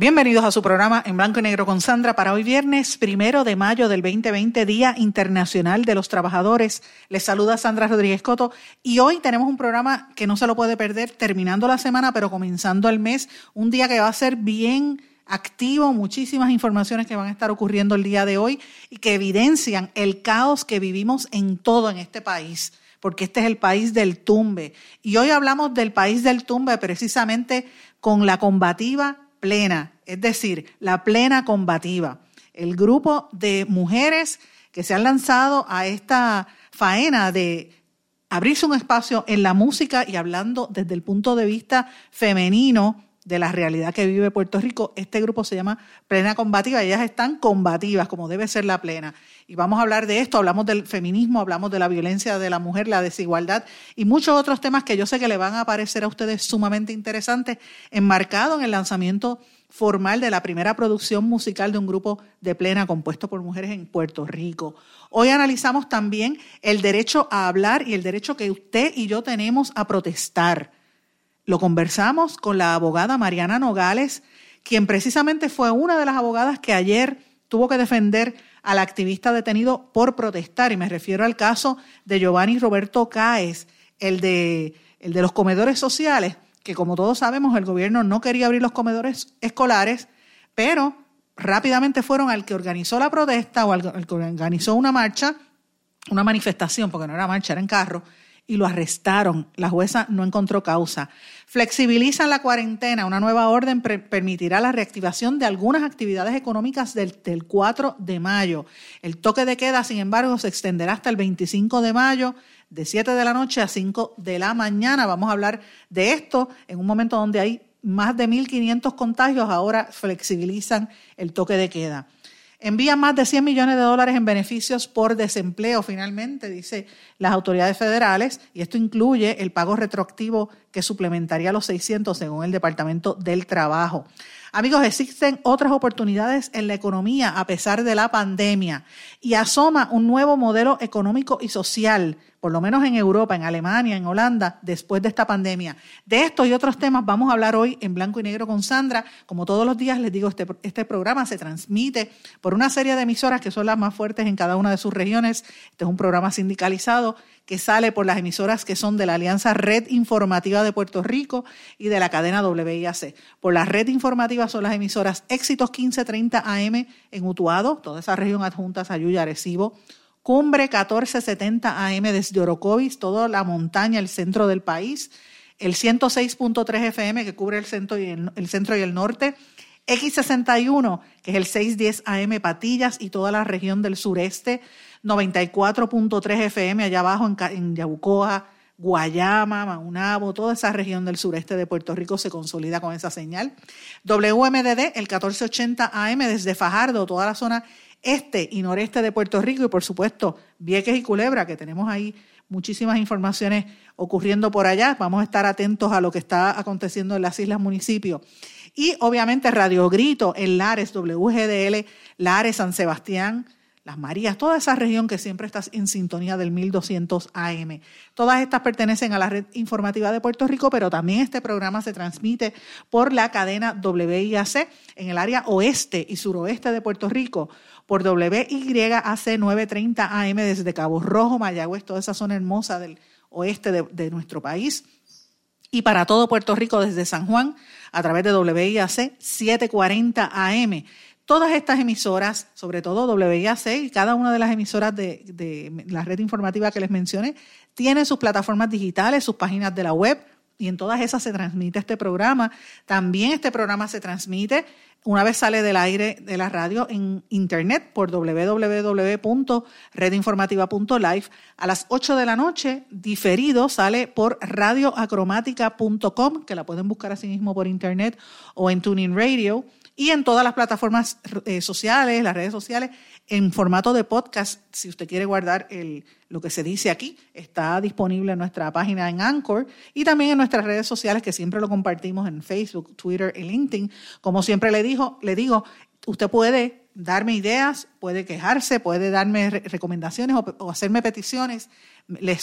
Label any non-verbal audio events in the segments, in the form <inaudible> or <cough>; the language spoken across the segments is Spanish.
Bienvenidos a su programa en blanco y negro con Sandra para hoy viernes primero de mayo del 2020, Día Internacional de los Trabajadores. Les saluda Sandra Rodríguez Coto y hoy tenemos un programa que no se lo puede perder terminando la semana pero comenzando el mes, un día que va a ser bien activo, muchísimas informaciones que van a estar ocurriendo el día de hoy y que evidencian el caos que vivimos en todo en este país porque este es el país del tumbe. Y hoy hablamos del país del tumbe precisamente con la combativa plena, es decir, la plena combativa. El grupo de mujeres que se han lanzado a esta faena de abrirse un espacio en la música y hablando desde el punto de vista femenino de la realidad que vive Puerto Rico. Este grupo se llama Plena Combativa. Ellas están combativas, como debe ser la plena. Y vamos a hablar de esto, hablamos del feminismo, hablamos de la violencia de la mujer, la desigualdad y muchos otros temas que yo sé que le van a parecer a ustedes sumamente interesantes, enmarcado en el lanzamiento formal de la primera producción musical de un grupo de plena compuesto por mujeres en Puerto Rico. Hoy analizamos también el derecho a hablar y el derecho que usted y yo tenemos a protestar. Lo conversamos con la abogada Mariana Nogales, quien precisamente fue una de las abogadas que ayer tuvo que defender al activista detenido por protestar, y me refiero al caso de Giovanni Roberto Cáez, el de, el de los comedores sociales, que como todos sabemos el gobierno no quería abrir los comedores escolares, pero rápidamente fueron al que organizó la protesta o al que organizó una marcha, una manifestación, porque no era marcha, era en carro, y lo arrestaron. La jueza no encontró causa. Flexibilizan la cuarentena. Una nueva orden permitirá la reactivación de algunas actividades económicas del, 4 de mayo. El toque de queda, sin embargo, se extenderá hasta el 25 de mayo, de 7 de la noche a 5 de la mañana. Vamos a hablar de esto en un momento donde hay más de 1.500 contagios. Ahora flexibilizan el toque de queda. Envía más de 100 millones de dólares en beneficios por desempleo, finalmente, dice las autoridades federales, y esto incluye el pago retroactivo que suplementaría los 600 según el Departamento del Trabajo. Amigos, existen otras oportunidades en la economía a pesar de la pandemia y asoma un nuevo modelo económico y social por lo menos en Europa, en Alemania, en Holanda, después de esta pandemia. De estos y otros temas vamos a hablar hoy en blanco y negro con Sandra. Como todos los días les digo, este, este programa se transmite por una serie de emisoras que son las más fuertes en cada una de sus regiones. Este es un programa sindicalizado que sale por las emisoras que son de la Alianza Red Informativa de Puerto Rico y de la cadena WIAC. Por la red informativa son las emisoras Éxitos 1530 AM en Utuado, toda esa región adjunta, Sayuya, Arecibo, Cumbre 1470 AM desde Orocovis, toda la montaña, el centro del país. El 106.3 FM que cubre el centro y el, centro y el norte. X61, que es el 610 AM Patillas y toda la región del sureste. 94.3 FM allá abajo en, en Yabucoa, Guayama, Maunabo, toda esa región del sureste de Puerto Rico se consolida con esa señal. WMDD, el 1480 AM desde Fajardo, toda la zona este y noreste de Puerto Rico y por supuesto Vieques y Culebra, que tenemos ahí muchísimas informaciones ocurriendo por allá. Vamos a estar atentos a lo que está aconteciendo en las islas municipios. Y obviamente Radio Grito en Lares, WGDL, Lares, San Sebastián, las Marías, toda esa región que siempre está en sintonía del 1200 AM. Todas estas pertenecen a la red informativa de Puerto Rico, pero también este programa se transmite por la cadena WIAC en el área oeste y suroeste de Puerto Rico, por WYAC 930 AM desde Cabo Rojo, Mayagüez, toda esa zona hermosa del oeste de, de nuestro país. Y para todo Puerto Rico desde San Juan a través de WIAC 740 AM todas estas emisoras, sobre todo WIAC y cada una de las emisoras de, la red informativa que les mencioné, tienen sus plataformas digitales, sus páginas de la web, y en todas esas se transmite este programa. También este programa se transmite una vez sale del aire de la radio en internet por www.redinformativa.live a las 8 de la noche, diferido sale por radioacromática.com, que la pueden buscar así mismo por internet o en Tuning Radio y en todas las plataformas eh, sociales, las redes sociales, en formato de podcast. Si usted quiere guardar lo que se dice aquí, está disponible en nuestra página en Anchor y también en nuestras redes sociales, que siempre lo compartimos en Facebook, Twitter y LinkedIn. Como siempre le, dijo, le digo, usted puede darme ideas, puede quejarse, puede darme recomendaciones o, hacerme peticiones. Le,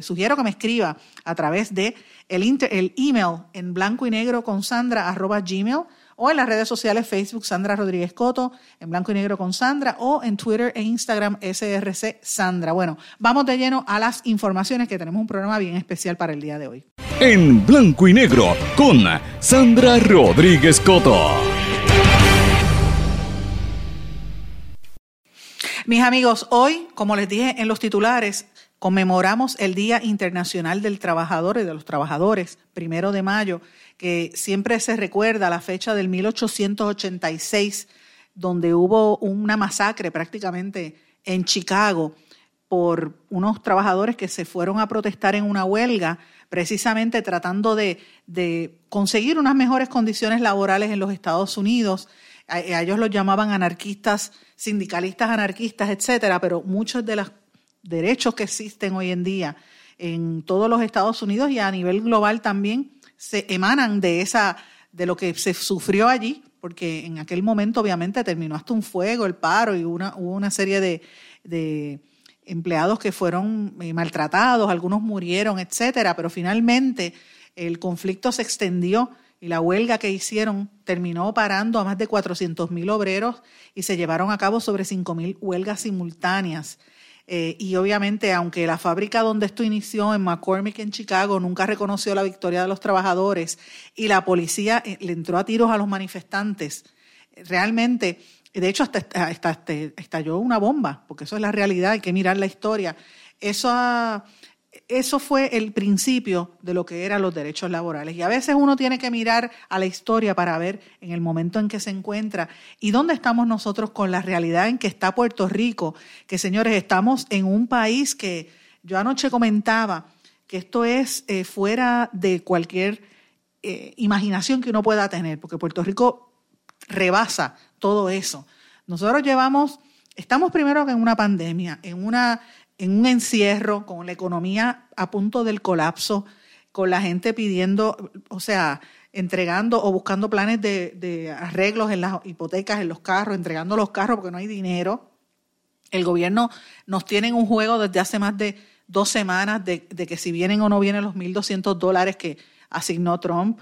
sugiero que me escriba a través de el, email en blanco y negro con sandra arroba gmail o en las redes sociales Facebook Sandra Rodríguez Coto, en blanco y negro con Sandra, o en Twitter e Instagram SRC Sandra. Bueno, vamos de lleno a las informaciones que tenemos un programa bien especial para el día de hoy. En blanco y negro con Sandra Rodríguez Coto. Mis amigos, hoy, como les dije en los titulares, conmemoramos el Día Internacional del Trabajador y de los Trabajadores, primero de mayo, que siempre se recuerda la fecha del 1886, donde hubo una masacre prácticamente en Chicago por unos trabajadores que se fueron a protestar en una huelga, precisamente tratando de, conseguir unas mejores condiciones laborales en los Estados Unidos. A, ellos los llamaban anarquistas, sindicalistas anarquistas, etcétera, pero muchos de los derechos que existen hoy en día en todos los Estados Unidos y a nivel global también se emanan de esa, de lo que se sufrió allí, porque en aquel momento obviamente terminó hasta un fuego, el paro, y una, hubo una serie de, de empleados que fueron eh, maltratados, algunos murieron, etcétera, pero finalmente el conflicto se extendió y la huelga que hicieron terminó parando a más de 400 mil obreros y se llevaron a cabo sobre 5 mil huelgas simultáneas. Eh, y obviamente, aunque la fábrica donde esto inició, en McCormick, en Chicago, nunca reconoció la victoria de los trabajadores y la policía eh, le entró a tiros a los manifestantes, realmente, de hecho, hasta, estalló una bomba, porque eso es la realidad, hay que mirar la historia. Eso ha, eso fue el principio de lo que eran los derechos laborales. Y a veces uno tiene que mirar a la historia para ver en el momento en que se encuentra y dónde estamos nosotros con la realidad en que está Puerto Rico. Que señores, estamos en un país que yo anoche comentaba que esto es eh, fuera de cualquier eh, imaginación que uno pueda tener, porque Puerto Rico rebasa todo eso. Nosotros llevamos, estamos primero en una pandemia, en una en un encierro, con la economía a punto del colapso, con la gente pidiendo, o sea, entregando o buscando planes de, arreglos en las hipotecas, en los carros, entregando los carros porque no hay dinero. El gobierno nos tiene en un juego desde hace más de dos semanas de, que si vienen o no vienen los 1.200 dólares que asignó Trump.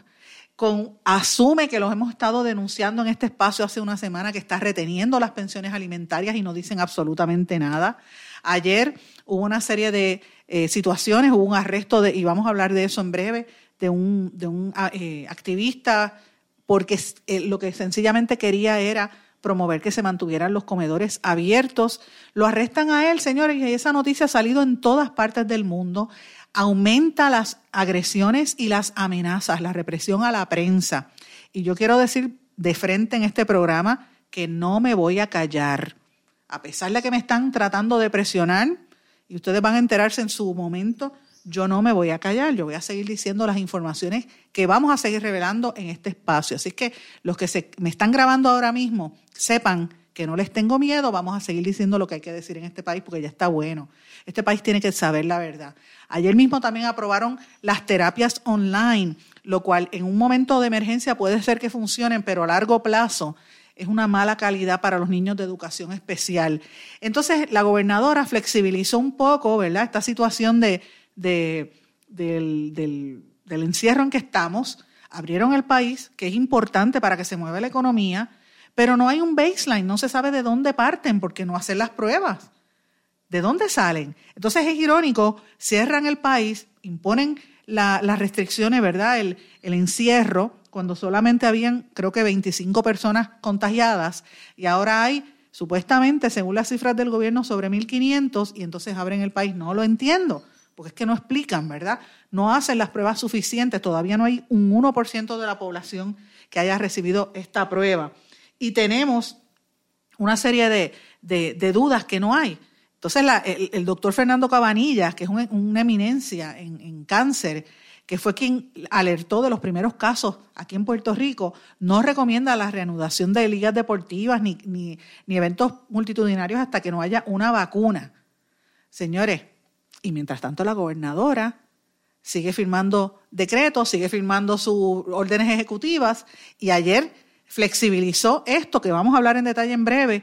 Con, asume que los hemos estado denunciando en este espacio hace una semana que está reteniendo las pensiones alimentarias y no dicen absolutamente nada. Ayer hubo una serie de eh, situaciones, hubo un arresto, de, y vamos a hablar de eso en breve, de un, de un ah, eh, activista, porque eh, lo que sencillamente quería era promover que se mantuvieran los comedores abiertos. Lo arrestan a él, señores, y esa noticia ha salido en todas partes del mundo. Aumenta las agresiones y las amenazas, la represión a la prensa. Y yo quiero decir de frente en este programa que no me voy a callar a pesar de que me están tratando de presionar, y ustedes van a enterarse en su momento, yo no me voy a callar, yo voy a seguir diciendo las informaciones que vamos a seguir revelando en este espacio. Así que los que me están grabando ahora mismo, sepan que no les tengo miedo, vamos a seguir diciendo lo que hay que decir en este país porque ya está bueno. Este país tiene que saber la verdad. Ayer mismo también aprobaron las terapias online, lo cual en un momento de emergencia puede ser que funcionen, pero a largo plazo es una mala calidad para los niños de educación especial. Entonces, la gobernadora flexibilizó un poco, ¿verdad?, esta situación de, del, del encierro en que estamos. Abrieron el país, que es importante para que se mueva la economía, pero no hay un baseline, no se sabe de dónde parten porque no hacen las pruebas. ¿De dónde salen? Entonces es irónico, cierran el país, imponen las restricciones, ¿verdad? El, el encierro, cuando solamente habían, creo que 25 personas contagiadas, y ahora hay, supuestamente, según las cifras del gobierno, sobre 1.500, y entonces abren el país. No lo entiendo. porque es que no explican, ¿verdad? No hacen las pruebas suficientes, todavía no hay un 1% de la población que haya recibido esta prueba. Y tenemos una serie de, dudas que no hay. Entonces, el, doctor Fernando Cabanillas, que es una eminencia en, cáncer, que fue quien alertó de los primeros casos aquí en Puerto Rico, no recomienda la reanudación de ligas deportivas ni, ni, eventos multitudinarios hasta que no haya una vacuna. Señores, y mientras tanto la gobernadora sigue firmando decretos, sigue firmando sus órdenes ejecutivas y ayer flexibilizó esto, que vamos a hablar en detalle en breve,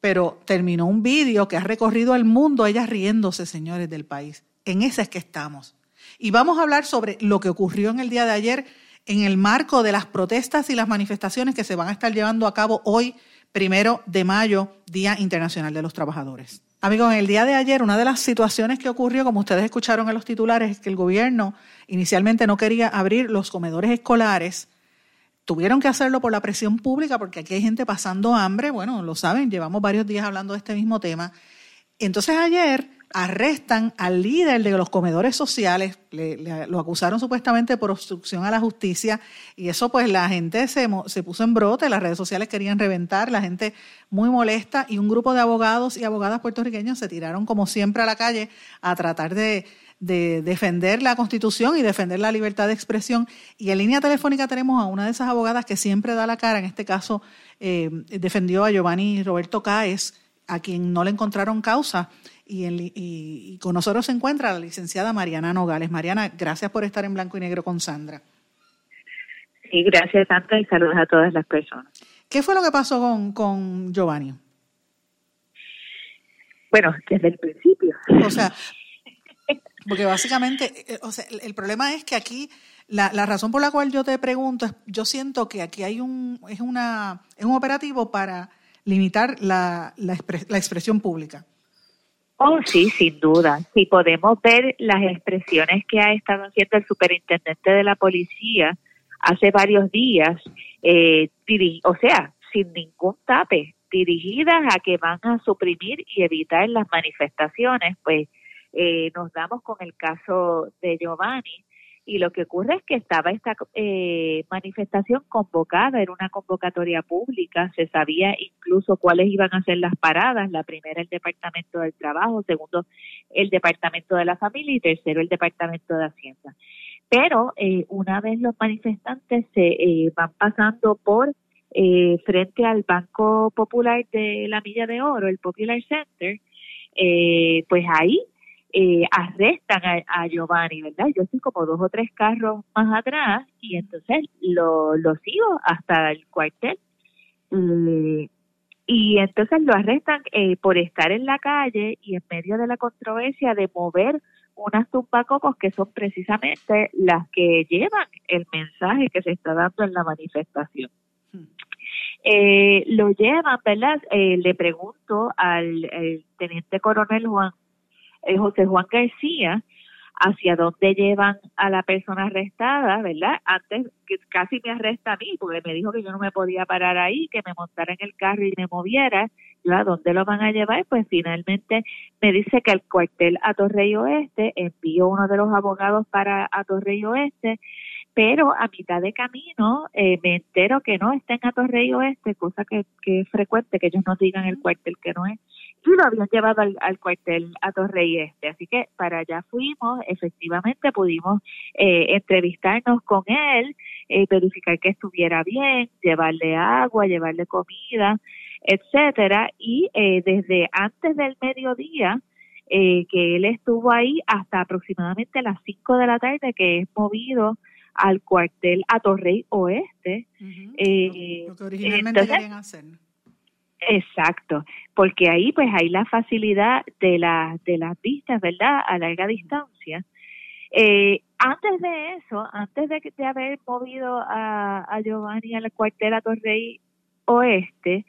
pero terminó un vídeo que ha recorrido el mundo, ellas riéndose, señores del país. En ese es que estamos. Y vamos a hablar sobre lo que ocurrió en el día de ayer en el marco de las protestas y las manifestaciones que se van a estar llevando a cabo hoy, primero de mayo, Día Internacional de los Trabajadores. Amigos, en el día de ayer, una de las situaciones que ocurrió, como ustedes escucharon en los titulares, es que el gobierno inicialmente no quería abrir los comedores escolares Tuvieron que hacerlo por la presión pública porque aquí hay gente pasando hambre, bueno, lo saben, llevamos varios días hablando de este mismo tema. Entonces ayer arrestan al líder de los comedores sociales, lo acusaron supuestamente por obstrucción a la justicia y eso pues la gente se, se puso en brote, las redes sociales querían reventar, la gente muy molesta y un grupo de abogados y abogadas puertorriqueños se tiraron como siempre a la calle a tratar de de defender la Constitución y defender la libertad de expresión. Y en línea telefónica tenemos a una de esas abogadas que siempre da la cara, en este caso eh, defendió a Giovanni Roberto Cáez, a quien no le encontraron causa. Y, y, con nosotros se encuentra la licenciada Mariana Nogales. Mariana, gracias por estar en blanco y negro con Sandra. Sí, gracias Sandra y saludos a todas las personas. ¿Qué fue lo que pasó con, con Giovanni? Bueno, desde el principio. O sea, porque básicamente, eh, o sea, el, problema es que aquí, la, la, razón por la cual yo te pregunto es, yo siento que aquí hay un, es una, es un operativo para limitar la, la, la expresión pública. Oh, sí, sin duda. Si podemos ver las expresiones que ha estado haciendo el superintendente de la policía hace varios días, eh, o sea, sin ningún tape, dirigidas a que van a suprimir y evitar las manifestaciones, pues eh, nos damos con el caso de Giovanni y lo que ocurre es que estaba esta eh, manifestación convocada, era una convocatoria pública, se sabía incluso cuáles iban a ser las paradas, la primera el Departamento del Trabajo, segundo el Departamento de la Familia y tercero el Departamento de Hacienda. Pero eh, una vez los manifestantes se eh, van pasando por eh, frente al Banco Popular de la Milla de Oro, el Popular Center, eh, pues ahí eh, arrestan a, Giovanni, ¿verdad? Yo estoy como dos o tres carros más atrás y entonces lo, lo sigo hasta el cuartel. y entonces lo arrestan eh, por estar en la calle y en medio de la controversia de mover unas tumbacocos que son precisamente las que llevan el mensaje que se está dando en la manifestación. Hmm. Eh, lo llevan, ¿verdad? Eh, le pregunto al teniente coronel Juan eh, José Juan García hacia dónde llevan a la persona arrestada, ¿verdad? Antes que casi me arresta a mí, porque me dijo que yo no me podía parar ahí, que me montara en el carro y me moviera. Yo, ¿a dónde lo van a llevar? Pues finalmente me dice que el cuartel a Torrey Oeste envió uno de los abogados para a Torrey Oeste, pero a mitad de camino eh, me entero que no está en Torrey Oeste, cosa que, que es frecuente que ellos nos digan el cuartel que no es y lo habían llevado al, cuartel a Torrey Este. Así que para allá fuimos, efectivamente pudimos eh, entrevistarnos con él, eh, verificar que estuviera bien, llevarle agua, llevarle comida, etcétera. Y eh, desde antes del mediodía, que él estuvo ahí hasta aproximadamente las 5 de la tarde, que es movido al cuartel a Torrey Oeste. lo, que originalmente querían hacer. Exacto, porque ahí pues hay la facilidad de, la, de las vistas, ¿verdad? A larga distancia. Eh, antes de eso, antes de, de haber movido a, a Giovanni a la cuartela Torrey Oeste,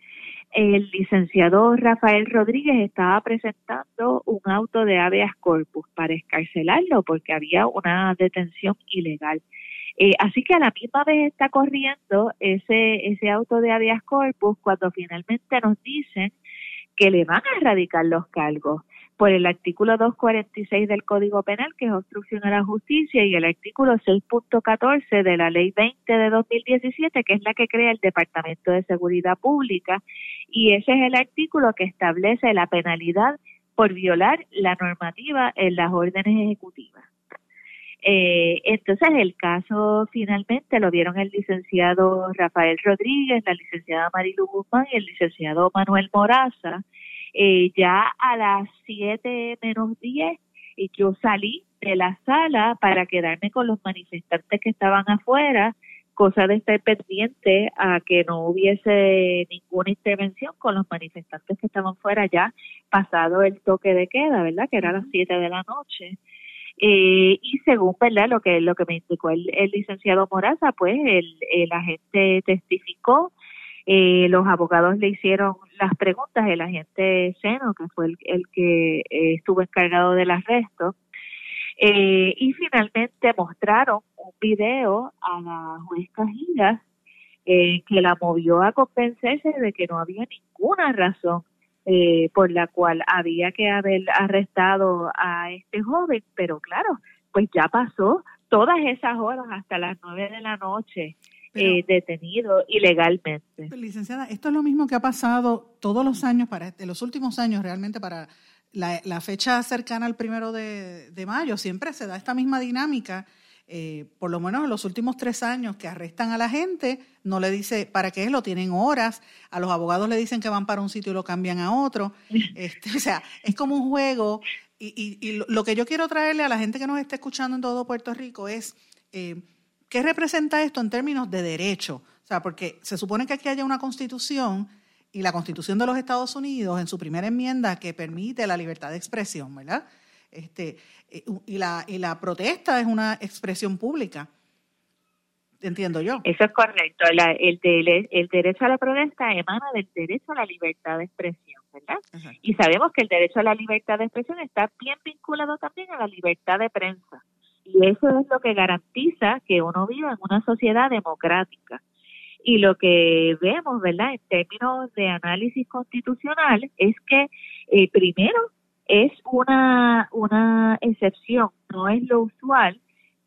el licenciado Rafael Rodríguez estaba presentando un auto de habeas corpus para escarcelarlo porque había una detención ilegal. Eh, así que a la misma vez está corriendo ese, ese auto de habeas corpus cuando finalmente nos dicen que le van a erradicar los cargos. por el artículo 246 del Código Penal, que es obstrucción a la justicia, y el artículo 6.14 de la Ley 20 de 2017, que es la que crea el Departamento de Seguridad Pública, y ese es el artículo que establece la penalidad por violar la normativa en las órdenes ejecutivas. Eh, entonces el caso finalmente lo vieron el licenciado Rafael Rodríguez, la licenciada Marilu Guzmán y el licenciado Manuel Moraza, eh, ya a las 7 menos 10 y yo salí de la sala para quedarme con los manifestantes que estaban afuera, cosa de estar pendiente a que no hubiese ninguna intervención con los manifestantes que estaban fuera ya pasado el toque de queda, ¿verdad? Que era a las 7 de la noche. Eh, y según verdad lo que lo que me indicó el, licenciado Moraza, pues el, el agente testificó eh, los abogados le hicieron las preguntas, el agente Seno, que fue el, que eh, estuvo encargado del arresto, eh, y finalmente mostraron un video a la juez Cajigas que la movió a convencerse de que no había ninguna razón por la cual había que haber arrestado a este joven, pero claro, pues ya pasó todas esas horas hasta las nueve de la noche eh, detenido ilegalmente. licenciada, esto es lo mismo que ha pasado todos los años, para en los últimos años realmente para la, fecha cercana al primero de, mayo, siempre se da esta misma dinámica. Eh, por lo menos en los últimos tres años que arrestan a la gente, no le dice para qué lo tienen horas, a los abogados le dicen que van para un sitio y lo cambian a otro. <laughs> Este, o sea, es como un juego. Y, y, lo que yo quiero traerle a la gente que nos está escuchando en todo Puerto Rico es eh, ¿Qué representa esto en términos de derecho? O sea, porque se supone que aquí haya una constitución y la constitución de los Estados Unidos en su primera enmienda que permite la libertad de expresión, ¿verdad? Este, eh, y, la, y la protesta es una expresión pública. Entiendo yo. Eso es correcto. el, el, derecho a la protesta emana del derecho a la libertad de expresión, ¿verdad? Y sabemos que el derecho a la libertad de expresión está bien vinculado también a la libertad de prensa. Y eso es lo que garantiza que uno viva en una sociedad democrática. Y lo que vemos, ¿verdad?, en términos de análisis constitucional, es que eh, primero es una, una excepción, no es lo usual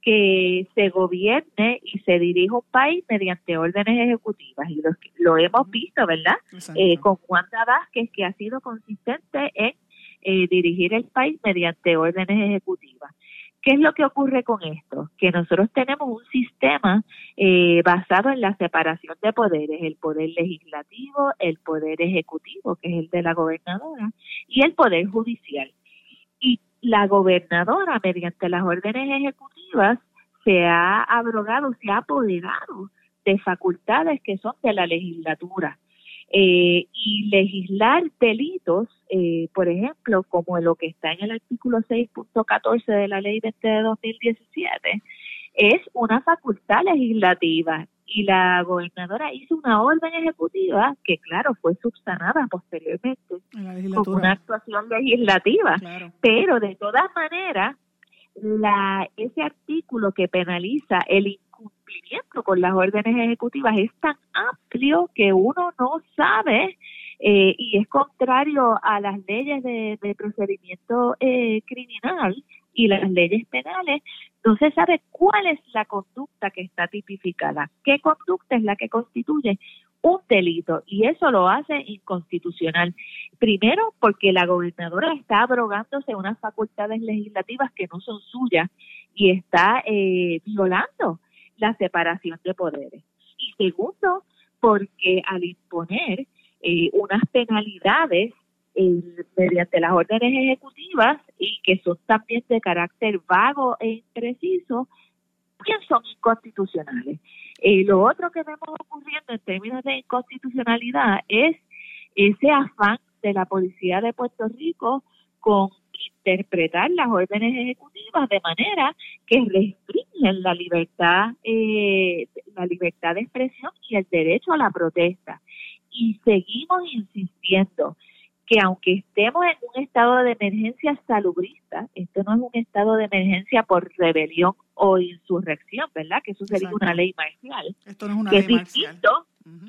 que se gobierne y se dirija un país mediante órdenes ejecutivas. Y lo, lo hemos visto, ¿verdad? Eh, con Juan Vázquez, que ha sido consistente en eh, dirigir el país mediante órdenes ejecutivas. ¿Qué es lo que ocurre con esto? Que nosotros tenemos un sistema eh, basado en la separación de poderes, el poder legislativo, el poder ejecutivo, que es el de la gobernadora, y el poder judicial. Y la gobernadora, mediante las órdenes ejecutivas, se ha abrogado, se ha apoderado de facultades que son de la legislatura. Eh, y legislar delitos, eh, por ejemplo, como lo que está en el artículo 6.14 de la ley 20 de 2017, es una facultad legislativa. Y la gobernadora hizo una orden ejecutiva que, claro, fue subsanada posteriormente como una actuación legislativa, pero de todas maneras, la, ese artículo que penaliza el cumplimiento con las órdenes ejecutivas. Es tan amplio que uno no sabe eh, y es contrario a las leyes de, procedimiento eh, criminal y las leyes penales, no se sabe cuál es la conducta que está tipificada, qué conducta es la que constituye un delito y eso lo hace inconstitucional. Primero, porque la gobernadora está abrogándose unas facultades legislativas que no son suyas y está eh, violando la separación de poderes. Y segundo, porque al imponer eh, unas penalidades eh, mediante las órdenes ejecutivas y que son también de carácter vago e impreciso, bien son inconstitucionales. Eh, lo otro que vemos ocurriendo en términos de inconstitucionalidad es ese afán de la policía de Puerto Rico con interpretar las órdenes ejecutivas de manera que restringen la libertad, eh, la libertad de expresión y el derecho a la protesta. Y seguimos insistiendo que aunque estemos en un estado de emergencia salubrista, esto no es un estado de emergencia por rebelión o insurrección, ¿verdad? Que eso sería una ley marcial. Esto no es una ley distinto,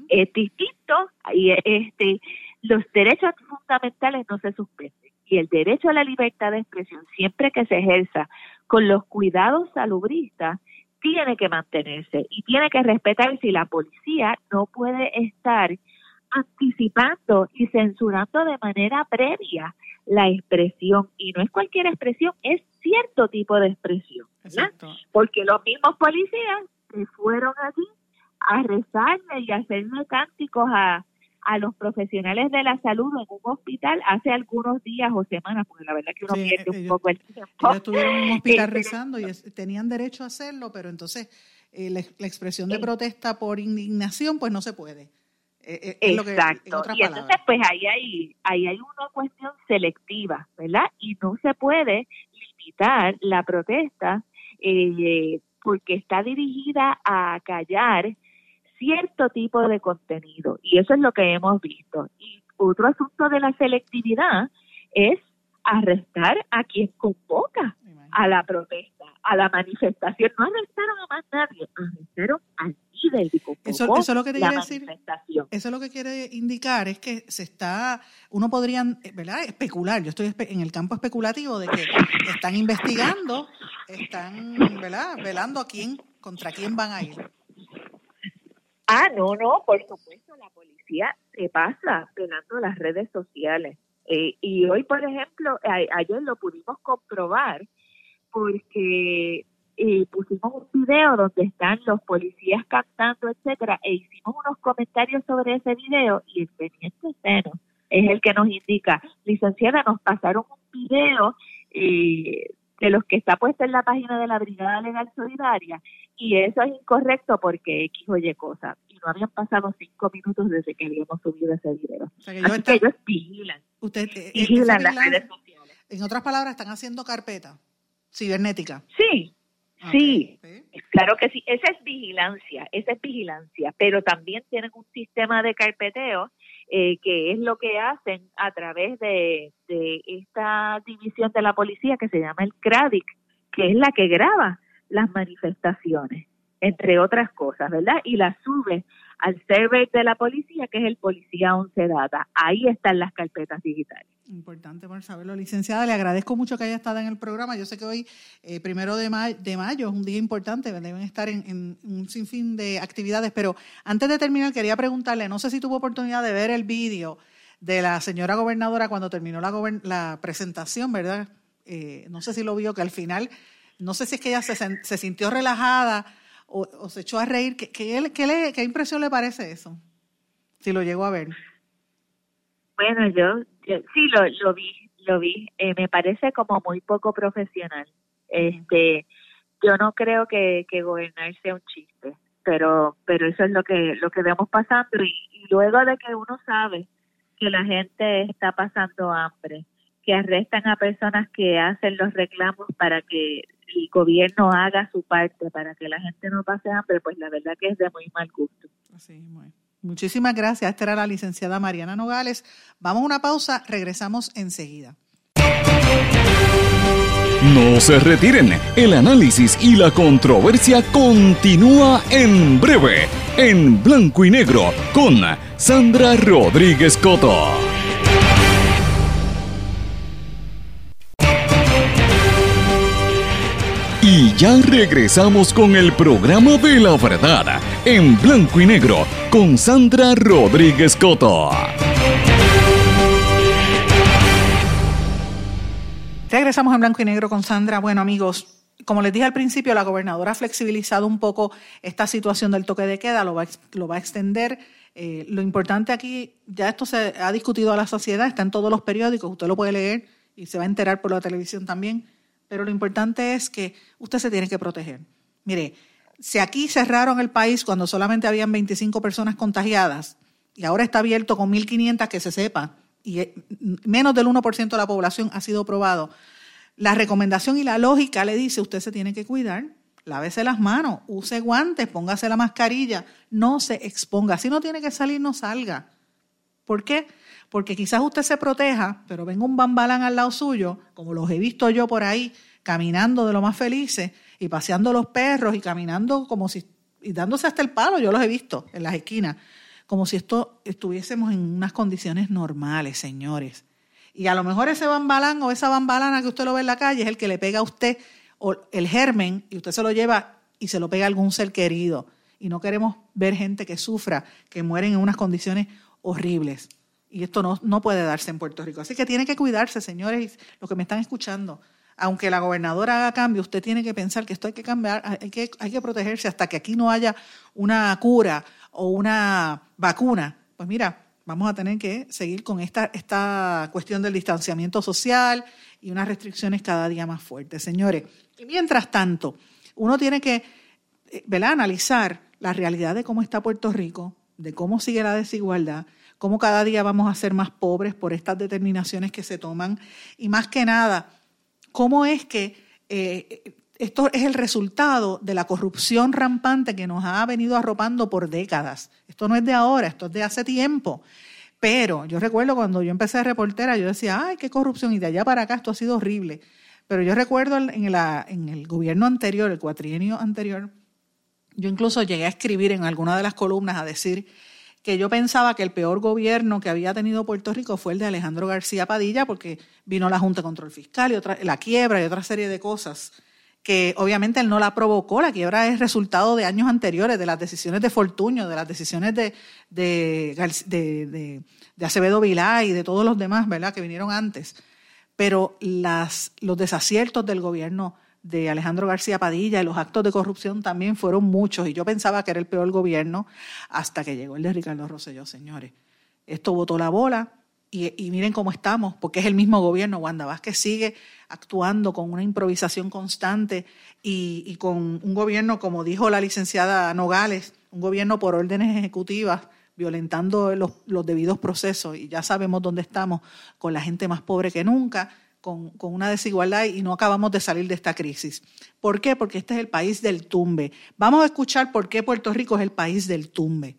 Es distinto y este los derechos fundamentales no se suspenden y el derecho a la libertad de expresión, siempre que se ejerza con los cuidados salubristas, tiene que mantenerse y tiene que respetar si la policía no puede estar anticipando y censurando de manera previa la expresión. Y no es cualquier expresión, es cierto tipo de expresión, Porque los mismos policías se fueron allí a rezarle y a hacerle cánticos a, a los profesionales de la salud en un hospital hace algunos días o semanas, porque la verdad que uno pierde un poco el tiempo. Ellos estuvieron en un <laughs> hospital rezando y tenían derecho a hacerlo, pero entonces eh, la, expresión de protesta por indignación pues no se puede. Eh, eh, Exacto. y entonces pues ahí hay, ahí hay una cuestión selectiva, ¿verdad? Y no se puede limitar la protesta porque está dirigida a callar cierto tipo de contenido y eso es lo que hemos visto. Y otro asunto de la selectividad es arrestar a quien convoca a la protesta, a la manifestación. No arrestaron a más nadie, arrestaron al líder que convocó eso, eso es lo que quiere decir, Eso es lo que quiere indicar, es que se está, uno podría, ¿verdad? Especular, yo estoy en el campo especulativo de que están investigando, están, ¿verdad? Velando a quién, contra quién van a ir. Ah, no, no, por supuesto, la policía se pasa pelando las redes sociales. Eh, y hoy, por ejemplo, ayer lo pudimos comprobar porque eh, pusimos un video donde están los policías cantando, etcétera, e hicimos unos comentarios sobre ese video y el teniente Seno es el que nos indica, licenciada, nos pasaron un video eh, de los que está puesto en la página de la Brigada Legal Solidaria y eso es incorrecto porque X o Y cosa. Y no habían pasado cinco minutos desde que habíamos subido ese video. O sea que Así que ellos vigilan. Usted, eh, vigilan las redes sociales. En otras palabras, están haciendo carpeta cibernética. Sí, sí, claro que sí. Esa es vigilancia, esa es vigilancia. Pero también tienen un sistema de carpeteo eh, que es lo que hacen a través de, de esta división de la policía que se llama el CRADIC, que es la que graba las manifestaciones, entre otras cosas, ¿verdad? Y las sube al server de la policía, que es el Policía 11 Data. Ahí están las carpetas digitales. Importante por saberlo, licenciada. Le agradezco mucho que haya estado en el programa. Yo sé que hoy, eh, primero de, de, mayo, es un día importante, deben estar en, un sinfín de actividades, pero antes de terminar, quería preguntarle, no sé si tuvo oportunidad de ver el vídeo de la señora gobernadora cuando terminó la, la presentación, ¿verdad? Eh, no sé si lo vio, que al final no sé si es que ella se sintió relajada o, se echó a reír. ¿Qué, qué, impresión le parece eso? Si lo llegó a ver. Bueno, yo, sí lo, lo vi, lo vi. Eh, me parece como muy poco profesional. Este, yo no creo que, que gobernar sea un chiste, pero, pero eso es lo que, lo que vemos pasando y luego de que uno sabe que la gente está pasando hambre, que arrestan a personas que hacen los reclamos para que el gobierno haga su parte para que la gente no pase hambre, pues la verdad que es de muy mal gusto. Así, Muchísimas gracias. Esta era la licenciada Mariana Nogales. Vamos a una pausa, regresamos enseguida. No se retiren, el análisis y la controversia continúa en breve, en blanco y negro, con Sandra Rodríguez Coto. Ya regresamos con el programa de la verdad, en blanco y negro, con Sandra Rodríguez Coto. Regresamos en blanco y negro con Sandra. Bueno, amigos, como les dije al principio, la gobernadora ha flexibilizado un poco esta situación del toque de queda, lo va, lo va a extender. Eh, lo importante aquí, ya esto se ha discutido a la sociedad, está en todos los periódicos, usted lo puede leer y se va a enterar por la televisión también pero lo importante es que usted se tiene que proteger. Mire, si aquí cerraron el país cuando solamente habían 25 personas contagiadas y ahora está abierto con 1.500 que se sepa y eh, menos del 1% de la población ha sido probado, la recomendación y la lógica le dice usted se tiene que cuidar, lávese las manos, use guantes, póngase la mascarilla, no se exponga. Si no tiene que salir, no salga. ¿Por qué? Porque quizás usted se proteja, pero venga un bambalán al lado suyo, como los he visto yo por ahí, caminando de lo más felices y paseando los perros y caminando como si, y dándose hasta el palo, yo los he visto en las esquinas, como si esto estuviésemos en unas condiciones normales, señores. Y a lo mejor ese bambalán o esa bambalana que usted lo ve en la calle es el que le pega a usted o el germen y usted se lo lleva y se lo pega a algún ser querido. Y no queremos ver gente que sufra, que mueren en unas condiciones horribles. Y esto no, no puede darse en Puerto Rico. Así que tiene que cuidarse, señores, los que me están escuchando. Aunque la gobernadora haga cambio, usted tiene que pensar que esto hay que cambiar, hay que, hay que protegerse hasta que aquí no haya una cura o una vacuna. Pues mira, vamos a tener que seguir con esta, esta cuestión del distanciamiento social y unas restricciones cada día más fuertes, señores. Y mientras tanto, uno tiene que eh, analizar la realidad de cómo está Puerto Rico, de cómo sigue la desigualdad, cómo cada día vamos a ser más pobres por estas determinaciones que se toman y más que nada, cómo es que eh, esto es el resultado de la corrupción rampante que nos ha venido arropando por décadas. Esto no es de ahora, esto es de hace tiempo. Pero yo recuerdo cuando yo empecé de reportera, yo decía, ay, qué corrupción, y de allá para acá esto ha sido horrible. Pero yo recuerdo en, en el gobierno anterior, el cuatrienio anterior, yo incluso llegué a escribir en alguna de las columnas a decir que yo pensaba que el peor gobierno que había tenido Puerto Rico fue el de Alejandro García Padilla, porque vino la Junta de Control Fiscal y otra, la quiebra y otra serie de cosas que obviamente él no la provocó, la quiebra es resultado de años anteriores, de las decisiones de Fortuño, de las decisiones de, de, Acevedo Vilá y de todos los demás, ¿verdad?, que vinieron antes. Pero las, los desaciertos del gobierno de Alejandro García Padilla y los actos de corrupción también fueron muchos y yo pensaba que era el peor gobierno hasta que llegó el de Ricardo Rosselló, señores. Esto botó la bola y, miren cómo estamos, porque es el mismo gobierno. Wanda Vázquez sigue actuando con una improvisación constante y, con un gobierno, como dijo la licenciada Nogales, un gobierno por órdenes ejecutivas violentando los, los debidos procesos y ya sabemos dónde estamos con la gente más pobre que nunca con, una desigualdad y no acabamos de salir de esta crisis. ¿Por qué? Porque este es el país del tumbe. Vamos a escuchar por qué Puerto Rico es el país del tumbe.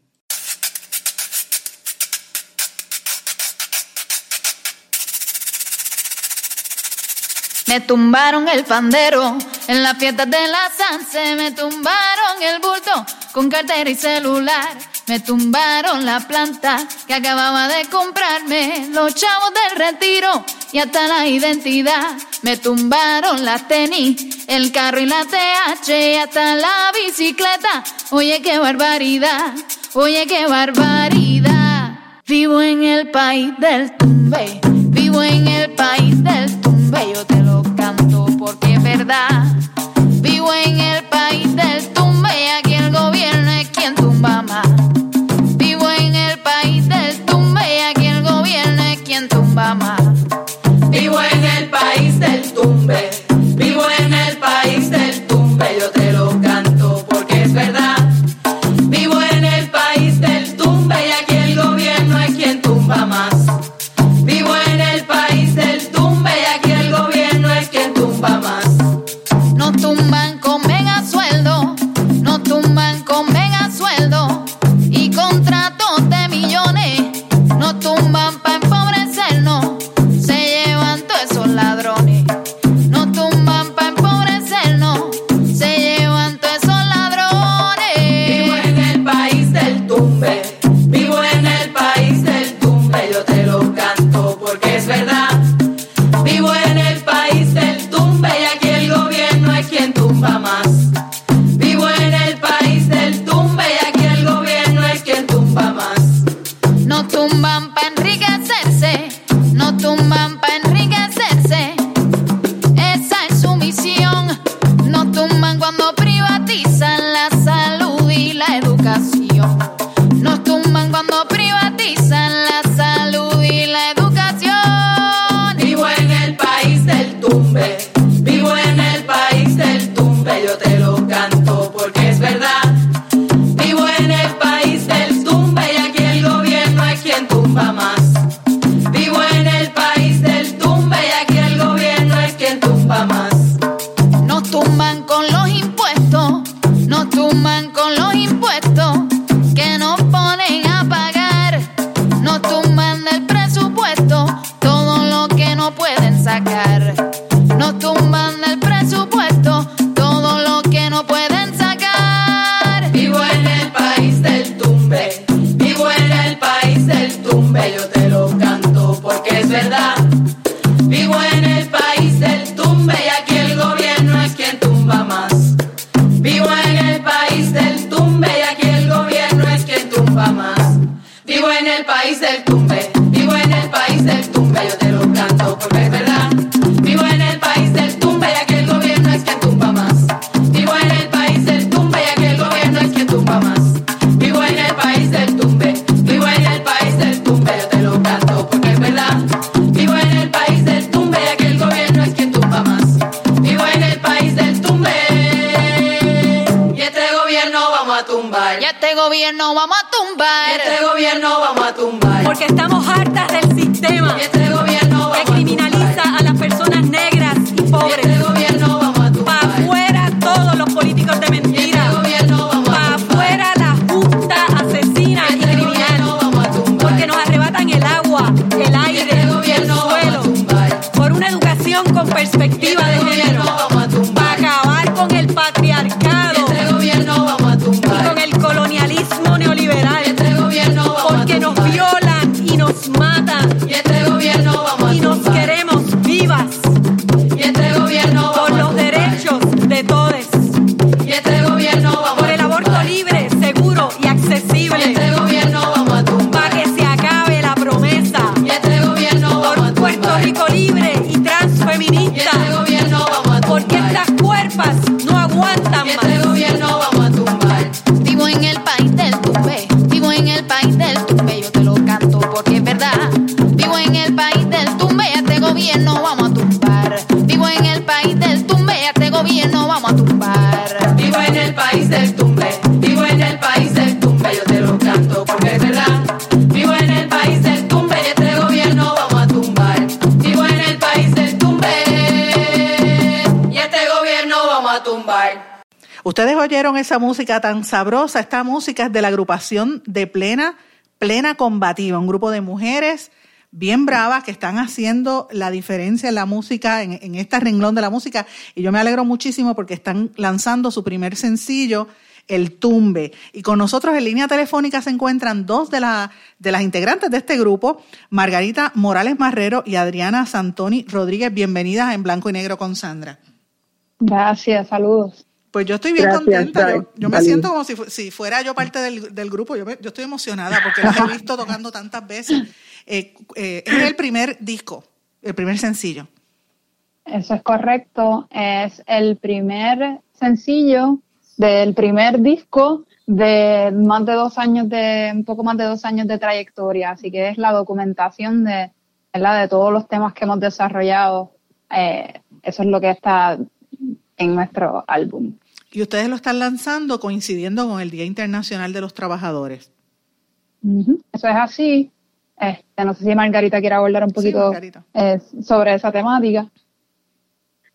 Me tumbaron el pandero en la fiesta de la Sanse, me tumbaron el bulto con cartera y celular. Me tumbaron la planta que acababa de comprarme, los chavos del retiro y hasta la identidad. Me tumbaron la tenis, el carro y la TH y hasta la bicicleta. Oye, qué barbaridad, oye, qué barbaridad. Vivo en el país del tumbe, vivo en el país del tumbe, yo te Ustedes oyeron esa música tan sabrosa. Esta música es de la agrupación de Plena, Plena Combativa, un grupo de mujeres bien bravas que están haciendo la diferencia en la música, en, en este renglón de la música. Y yo me alegro muchísimo porque están lanzando su primer sencillo, El Tumbe. Y con nosotros en línea telefónica se encuentran dos de, la, de las integrantes de este grupo, Margarita Morales Marrero y Adriana Santoni Rodríguez. Bienvenidas en Blanco y Negro con Sandra. Gracias, saludos. Pues yo estoy bien Gracias, contenta. Yo, me siento como si, fu- si fuera yo parte del, del grupo. Yo, me- yo estoy emocionada porque las he visto tocando tantas veces. Eh, eh, es el primer disco, el primer sencillo. Eso es correcto. Es el primer sencillo del primer disco de más de dos años de, un poco más de dos años de trayectoria. Así que es la documentación de, ¿verdad? de todos los temas que hemos desarrollado. Eh, eso es lo que está en nuestro álbum. Y ustedes lo están lanzando coincidiendo con el Día Internacional de los Trabajadores. Eso es así. Este, no sé si Margarita quiere abordar un poquito eh, sobre esa temática.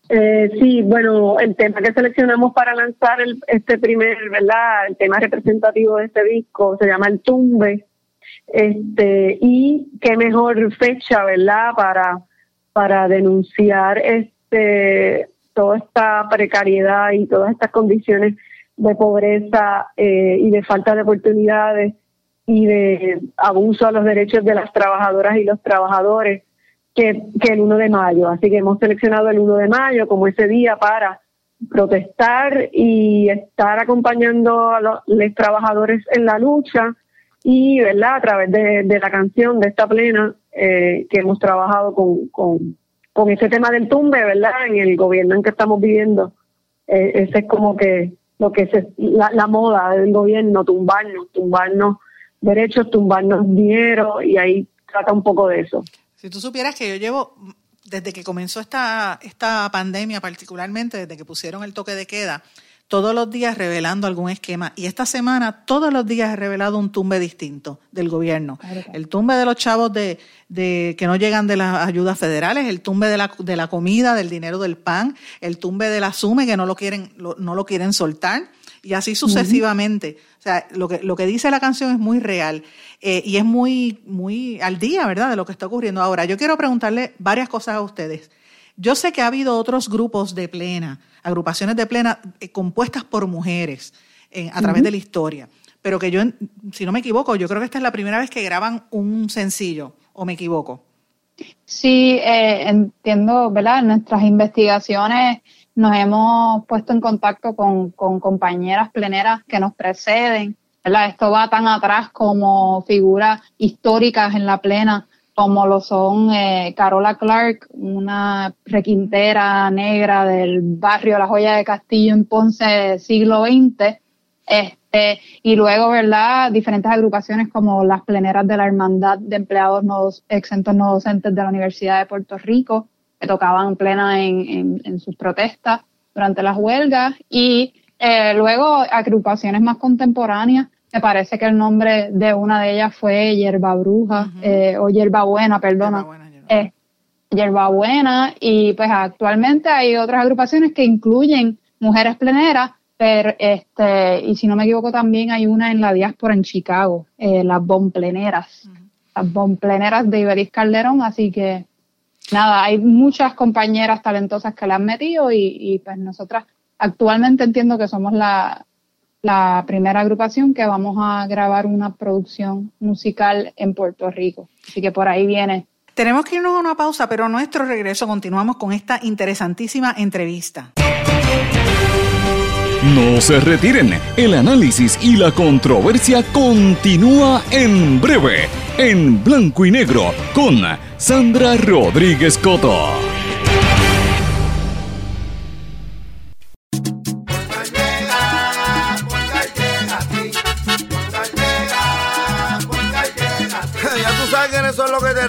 Eh, sí, bueno, el tema que seleccionamos para lanzar el, este primer, ¿verdad? El tema representativo de este disco se llama El Tumbe. Este, y qué mejor fecha, ¿verdad? Para, para denunciar este, toda esta precariedad y todas estas condiciones de pobreza eh, y de falta de oportunidades y de abuso a los derechos de las trabajadoras y los trabajadores que, el 1 de mayo. Así que hemos seleccionado el 1 de mayo como ese día para protestar y estar acompañando a los, trabajadores en la lucha y, ¿verdad?, a través de, la canción de esta plena eh, que hemos trabajado con, con ese tema del tumbe, ¿verdad?, en el gobierno en que estamos viviendo. Eh, ese es como que lo que se, la, la moda del gobierno, tumbarnos, tumbarnos derechos, tumbarnos dinero y ahí trata un poco de eso. Si tú supieras que yo llevo, desde que comenzó esta, esta pandemia, particularmente desde que pusieron el toque de queda, todos los días revelando algún esquema. Y esta semana, todos los días he revelado un tumbe distinto del gobierno. El tumbe de los chavos de, de que no llegan de las ayudas federales, el tumbe de la, de la comida, del dinero del pan, el tumbe de la sume que no lo quieren, lo- no lo quieren soltar. Y así sucesivamente. O sea, lo que, lo que dice la canción es muy real eh, y es muy, muy al día, ¿verdad?, de lo que está ocurriendo ahora. Yo quiero preguntarle varias cosas a ustedes. Yo sé que ha habido otros grupos de plena, agrupaciones de plena eh, compuestas por mujeres eh, a través de la historia, pero que yo, si no me equivoco, yo creo que esta es la primera vez que graban un sencillo, o me equivoco. Sí, eh, entiendo, ¿verdad? En nuestras investigaciones nos hemos puesto en contacto con, con compañeras pleneras que nos preceden, ¿verdad? Esto va tan atrás como figuras históricas en la plena, como lo son eh, Carola Clark, una requintera negra del barrio La Joya de Castillo en Ponce, siglo XX, este, y luego, ¿verdad? Diferentes agrupaciones como las pleneras de la Hermandad de Empleados no, Exentos No Docentes de la Universidad de Puerto Rico, que tocaban plena en, en, en sus protestas durante las huelgas, y Eh, luego, agrupaciones más contemporáneas, me parece que el nombre de una de ellas fue Yerba Bruja, eh, o Yerba Buena, perdona. Yerba buena. Eh, y pues actualmente hay otras agrupaciones que incluyen mujeres pleneras, pero este, y si no me equivoco también hay una en la diáspora en Chicago, eh, las Bompleneras, las Bompleneras de Iberis Calderón, así que nada, hay muchas compañeras talentosas que la han metido y, y pues nosotras actualmente entiendo que somos la, la primera agrupación que vamos a grabar una producción musical en Puerto Rico. Así que por ahí viene. Tenemos que irnos a una pausa, pero a nuestro regreso continuamos con esta interesantísima entrevista. No se retiren, el análisis y la controversia continúa en breve, en blanco y negro, con Sandra Rodríguez Coto.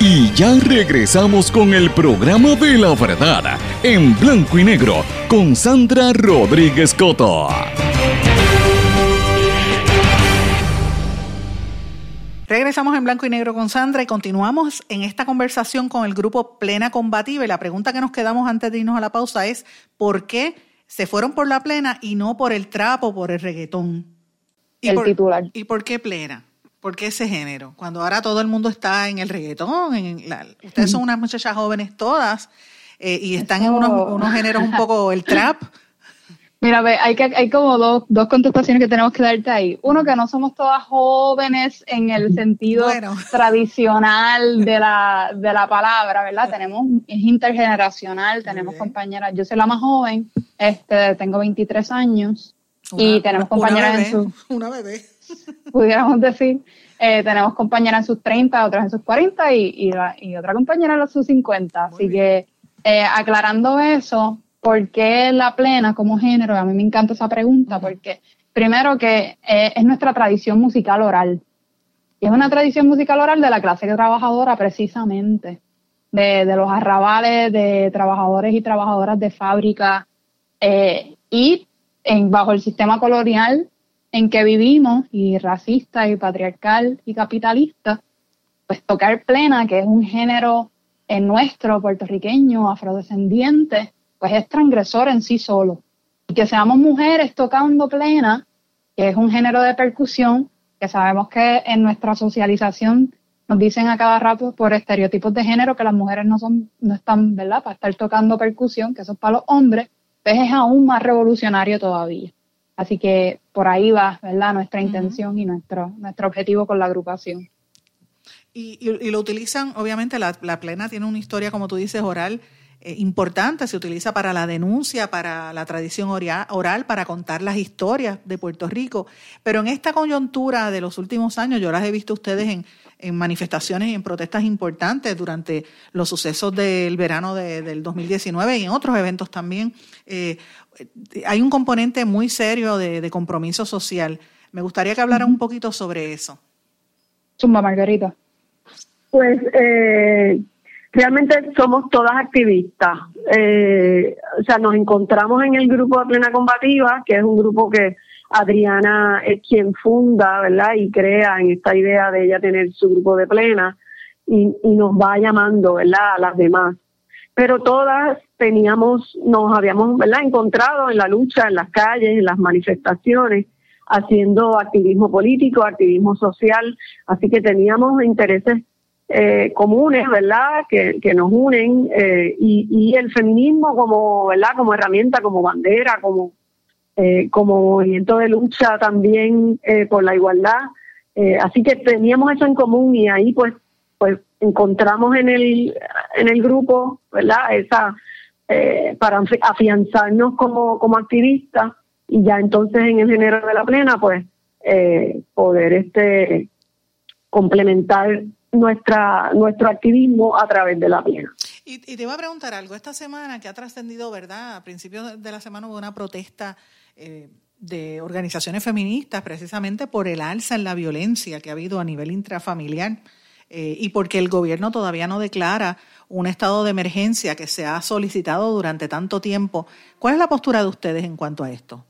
Y ya regresamos con el programa de la verdad, en blanco y negro, con Sandra Rodríguez Coto. Regresamos en blanco y negro con Sandra y continuamos en esta conversación con el grupo Plena Combativa. Y la pregunta que nos quedamos antes de irnos a la pausa es: ¿por qué se fueron por la plena y no por el trapo, por el reggaetón? ¿Y El por, titular. ¿Y por qué plena? ¿Por qué ese género? Cuando ahora todo el mundo está en el reggaetón, en la- ustedes son unas muchachas jóvenes todas eh, y están en unos, unos géneros un poco el trap. <laughs> Mira, ve, hay, que, hay como dos, dos contestaciones que tenemos que darte ahí. Uno, que no somos todas jóvenes en el sentido Bueno. <laughs> tradicional de la, de la palabra, ¿verdad? <laughs> Tenemos, es intergeneracional, tenemos compañeras, yo soy la más joven, este, tengo 23 años y tenemos compañeras en sus, <laughs> Una bebé. <laughs> pudiéramos decir, eh, tenemos compañeras en sus 30, otras en sus 40 y, y, la- y otra compañera en sus 50. Así que eh, aclarando eso, ¿por qué la plena como género? A mí me encanta esa pregunta porque primero que eh, es nuestra tradición musical oral. Y es una tradición musical oral de la clase trabajadora precisamente, de, de los arrabales, de trabajadores y trabajadoras de fábrica eh, y en, bajo el sistema colonial en que vivimos, y racista, y patriarcal, y capitalista, pues tocar plena, que es un género en nuestro puertorriqueño, afrodescendiente, pues es transgresor en sí solo. Y que seamos mujeres tocando plena, que es un género de percusión, que sabemos que en nuestra socialización nos dicen a cada rato por estereotipos de género que las mujeres no son, no están, ¿verdad?, para estar tocando percusión, que eso es para los hombres, pues es aún más revolucionario todavía. Así que por ahí va, ¿verdad?, nuestra intención y nuestro, nuestro objetivo con la agrupación. Y, y- y lo utilizan, obviamente, la, la plena tiene una historia, como tú dices, oral importante. Se utiliza para la denuncia, para la tradición oral, para contar las historias de Puerto Rico. Pero en esta coyuntura de los últimos años, yo las he visto a ustedes en, en manifestaciones y en protestas importantes durante los sucesos del verano de- del 2019 y en otros eventos también. Eh, hay un componente muy serio de, de compromiso social. Me gustaría que hablara un poquito sobre eso. Zumba, Margarita. Pues eh, realmente somos todas activistas. Eh, o sea, nos encontramos en el grupo de Plena Combativa, que es un grupo que Adriana es quien funda, ¿verdad? Y crea en esta idea de ella tener su grupo de Plena y, y nos va llamando, ¿verdad? A las demás. Pero todas teníamos, nos habíamos, ¿verdad? Encontrado en la lucha, en las calles, en las manifestaciones, haciendo activismo político, activismo social, así que teníamos intereses eh, comunes, ¿verdad?, que, que nos unen eh, y, y, el feminismo como, ¿verdad?, como herramienta, como bandera, como, eh, como movimiento de lucha también eh, por la igualdad. Así que teníamos eso en común y ahí pues pues encontramos en el en el grupo, ¿verdad?, esa para afianzarnos como, como activistas y ya entonces en el género de la plena pues poder este complementar nuestra nuestro activismo a través de la plena. Y, te iba a preguntar algo, esta semana que ha trascendido, ¿verdad? A principios de la semana hubo una protesta eh, de organizaciones feministas precisamente por el alza en la violencia que ha habido a nivel intrafamiliar eh, y porque el gobierno todavía no declara un estado de emergencia que se ha solicitado durante tanto tiempo. ¿Cuál es la postura de ustedes en cuanto a esto?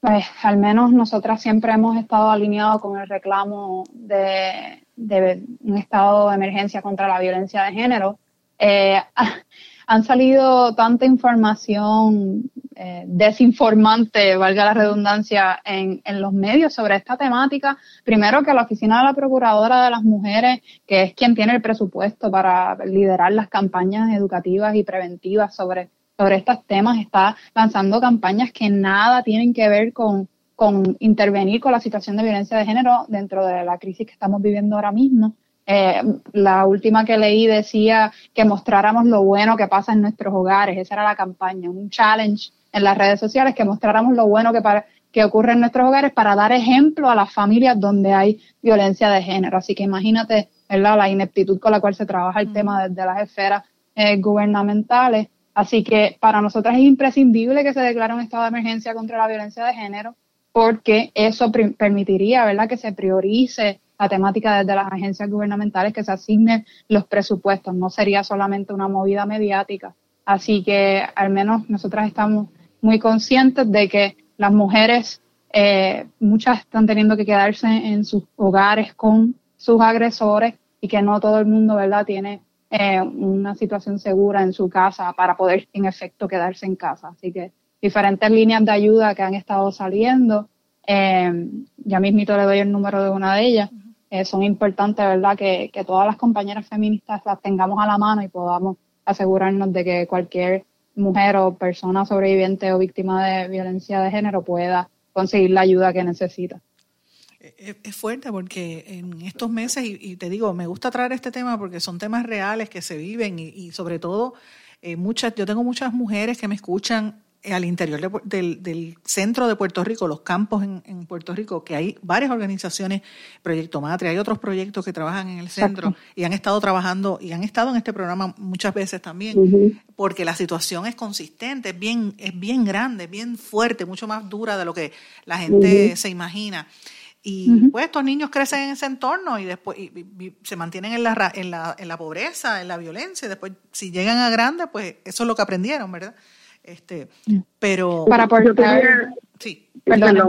Pues al menos nosotras siempre hemos estado alineados con el reclamo de, un estado de emergencia contra la violencia de género. Eh, <laughs> han salido tanta información eh, desinformante, valga la redundancia, en, en, los medios sobre esta temática. Primero que la Oficina de la Procuradora de las Mujeres, que es quien tiene el presupuesto para liderar las campañas educativas y preventivas sobre sobre estos temas, está lanzando campañas que nada tienen que ver con, con intervenir con la situación de violencia de género dentro de la crisis que estamos viviendo ahora mismo. Eh, la última que leí decía que mostráramos lo bueno que pasa en nuestros hogares. Esa era la campaña, un challenge en las redes sociales, que mostráramos lo bueno que, para, que ocurre en nuestros hogares para dar ejemplo a las familias donde hay violencia de género. Así que imagínate la ineptitud con la cual se trabaja el tema desde las esferas eh, gubernamentales. Así que para nosotros es imprescindible que se declare un estado de emergencia contra la violencia de género porque eso permitiría, ¿verdad?, que se priorice la temática desde las agencias gubernamentales, que se asignen los presupuestos, no sería solamente una movida mediática. Así que al menos nosotras estamos muy conscientes de que las mujeres, eh, muchas están teniendo que quedarse en sus hogares con sus agresores y que no todo el mundo, ¿verdad?, tiene eh, una situación segura en su casa para poder en efecto quedarse en casa. Así que diferentes líneas de ayuda que han estado saliendo. Eh, ya mismito le doy el número de una de ellas. Eh, son importantes, ¿verdad? Que, que todas las compañeras feministas las tengamos a la mano y podamos asegurarnos de que cualquier mujer o persona sobreviviente o víctima de violencia de género pueda conseguir la ayuda que necesita. Es fuerte porque en estos meses, y, te digo, me gusta traer este tema porque son temas reales que se viven y, sobre todo, eh, muchas, yo tengo muchas mujeres que me escuchan al interior del, centro de Puerto Rico, los campos en, Puerto Rico, que hay varias organizaciones, Proyecto Matria, hay otros proyectos que trabajan en el centro y han estado trabajando y han estado en este programa muchas veces también, porque la situación es consistente, es bien, es bien grande, bien fuerte, mucho más dura de lo que la gente se imagina. Y pues estos niños crecen en ese entorno y después se mantienen en la, en, la, en la pobreza, en la violencia, y después si llegan a grandes, pues eso es lo que aprendieron, ¿verdad? Este, mm. pero para sí.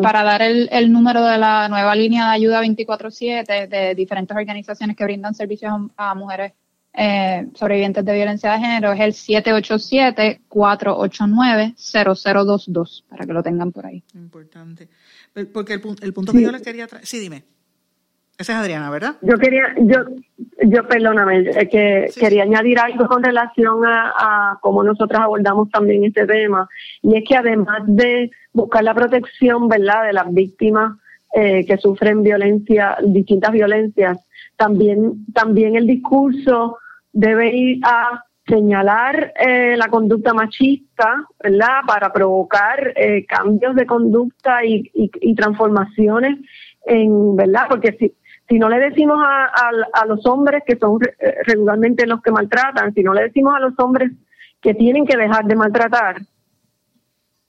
para dar el, el, número de la nueva línea de ayuda 24/7 de diferentes organizaciones que brindan servicios a, mujeres eh, sobrevivientes de violencia de género es el 787-489-0022 para que lo tengan por ahí. Importante. Porque el, el punto que yo les quería traer. Sí, dime. Esa es Adriana, ¿verdad? Yo quería, yo, yo perdóname, que quería añadir algo con relación a, cómo nosotros abordamos también este tema. Y es que además de buscar la protección, ¿verdad?, de las víctimas eh, que sufren violencia, distintas violencias, también, también el discurso debe ir a señalar eh, la conducta machista, ¿verdad? Para provocar eh, cambios de conducta y, y, transformaciones en, ¿verdad? Porque si, si no le decimos a, los hombres que son eh, regularmente los que maltratan, si no le decimos a los hombres que tienen que dejar de maltratar,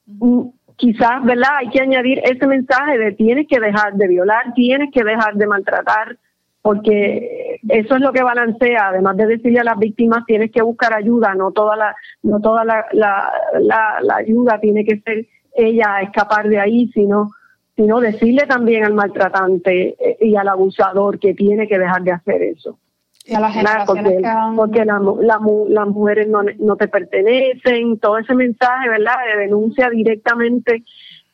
mm, quizás, ¿verdad? Hay que añadir ese mensaje de tienes que dejar de violar, tienes que dejar de maltratar, porque eso es lo que balancea, además de decirle a las víctimas tienes que buscar ayuda, no toda la, no toda la, ayuda tiene que ser ella a escapar de ahí, sino, sino decirle también al maltratante eh, y al abusador que tiene que dejar de hacer eso. porque, porque las mujeres no, no te pertenecen, todo ese mensaje, ¿verdad?, de denuncia directamente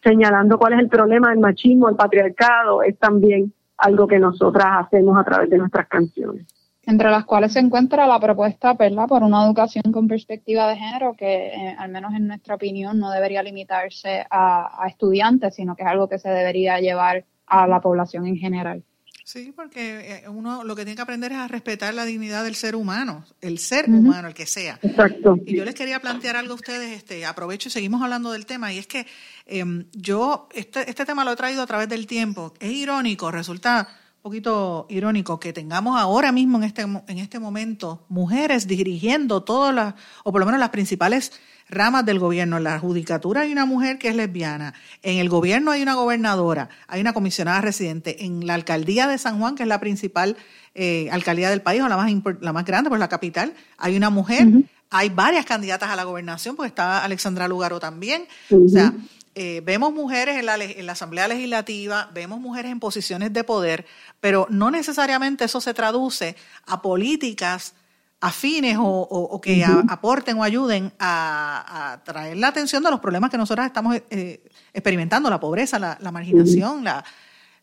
señalando cuál es el problema del machismo, el patriarcado, es también algo que nosotras hacemos a través de nuestras canciones. Entre las cuales se encuentra la propuesta ¿verdad? por una educación con perspectiva de género que, eh, al menos en nuestra opinión, no debería limitarse a, a estudiantes, sino que es algo que se debería llevar a la población en general. Sí, porque eh, uno lo que tiene que aprender es a respetar la dignidad del ser humano, el ser humano, el que sea. Exacto. Y yo les quería plantear algo a ustedes, este, aprovecho y seguimos hablando del tema, y es que em, yo, este, este tema lo he traído a través del tiempo. Es irónico, resulta poquito irónico que tengamos ahora mismo en este, en este momento mujeres dirigiendo todas las, o por lo menos las principales ramas del gobierno. En la judicatura hay una mujer que es lesbiana, en el gobierno hay una gobernadora, hay una comisionada residente, en la alcaldía de San Juan, que es la principal eh, alcaldía del país o la más, la más grande, pues la capital, hay una mujer, hay varias candidatas a la gobernación, pues está Alexandra Lugaro también. O sea, eh, vemos mujeres en la, en la Asamblea Legislativa, vemos mujeres en posiciones de poder, pero no necesariamente eso se traduce a políticas afines o, que aporten o ayuden a, traer la atención de los problemas que nosotros estamos eh, experimentando, la pobreza, la, marginación, la,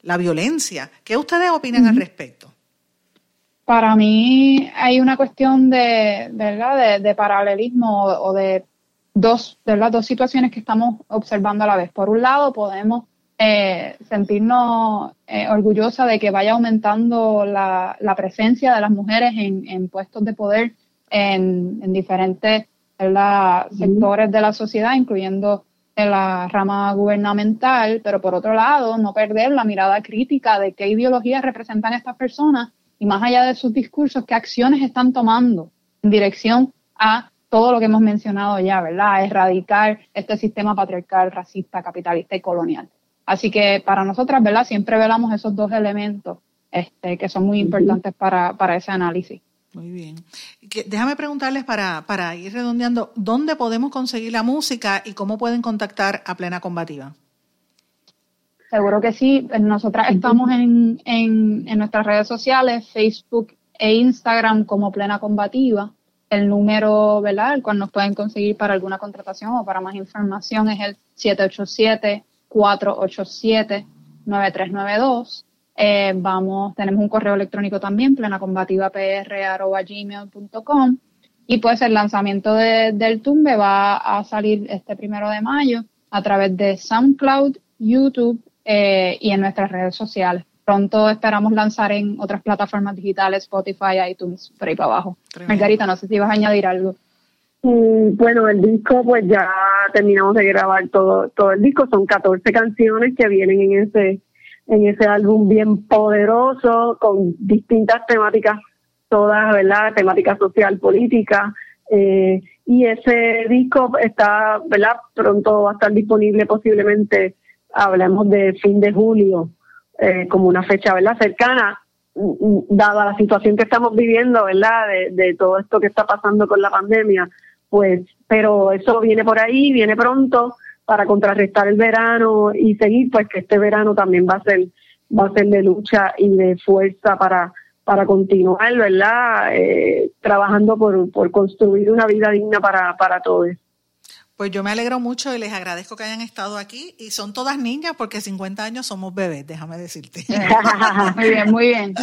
la, violencia. ¿Qué ustedes opinan al respecto? Para mí hay una cuestión de, ¿verdad? de, paralelismo o, de dos, ¿verdad? dos situaciones que estamos observando a la vez. Por un lado, podemos eh, sentirnos eh, orgullosa de que vaya aumentando la, presencia de las mujeres en, puestos de poder en, diferentes sectores de la sociedad, incluyendo en la rama gubernamental, pero por otro lado, no perder la mirada crítica de qué ideologías representan estas personas y más allá de sus discursos, qué acciones están tomando en dirección a todo lo que hemos mencionado ya, ¿verdad? Erradicar este sistema patriarcal, racista, capitalista y colonial. Así que para nosotras, ¿verdad? Siempre velamos esos dos elementos este, que son muy importantes para, para ese análisis. Muy bien. Déjame preguntarles para, para ir redondeando, ¿dónde podemos conseguir la música y cómo pueden contactar a Plena Combativa? Seguro que sí. Nosotras estamos en, en, en nuestras redes sociales, Facebook e Instagram como Plena Combativa. El número, ¿verdad? El cual nos pueden conseguir para alguna contratación o para más información es el 787 487-9392. Eh, vamos, tenemos un correo electrónico también, gmail.com Y pues el lanzamiento del Tumbe va a salir este primero de mayo a través de SoundCloud, YouTube eh, y en nuestras redes sociales. Pronto esperamos lanzar en otras plataformas digitales, Spotify, iTunes, por ahí para abajo. Margarita, no sé si vas a añadir algo. Mm, bueno, el disco, pues ya terminamos de grabar todo, todo el disco. Son 14 canciones que vienen en ese, en ese álbum bien poderoso, con distintas temáticas, todas, ¿verdad? Temática social, política. Eh, y ese disco está, ¿verdad? Pronto va a estar disponible posiblemente, hablemos de fin de julio, eh, como una fecha, ¿verdad? Cercana, mm, mm, dada la situación que estamos viviendo, ¿verdad? De, de todo esto que está pasando con la pandemia pues, pero eso viene por ahí, viene pronto para contrarrestar el verano y seguir, pues que este verano también va a ser, va a ser de lucha y de fuerza para, para continuar, ¿verdad? Eh, trabajando por, por construir una vida digna para, para todos. Pues yo me alegro mucho y les agradezco que hayan estado aquí. Y son todas niñas porque 50 años somos bebés, déjame decirte. <laughs> muy bien, muy bien.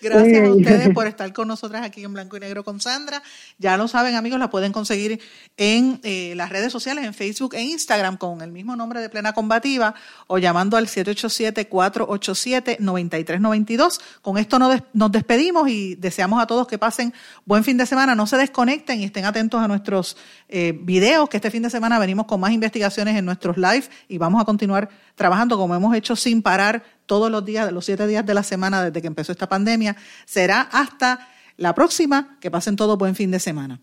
Gracias a ustedes por estar con nosotras aquí en Blanco y Negro con Sandra. Ya lo saben, amigos, la pueden conseguir en eh, las redes sociales, en Facebook e Instagram, con el mismo nombre de Plena Combativa o llamando al 787-487-9392. Con esto nos despedimos y deseamos a todos que pasen buen fin de semana. No se desconecten y estén atentos a nuestros eh, videos que este fin de semana venimos con más investigaciones en nuestros live y vamos a continuar trabajando como hemos hecho sin parar todos los días, los siete días de la semana desde que empezó esta pandemia. Será hasta la próxima. Que pasen todo buen fin de semana.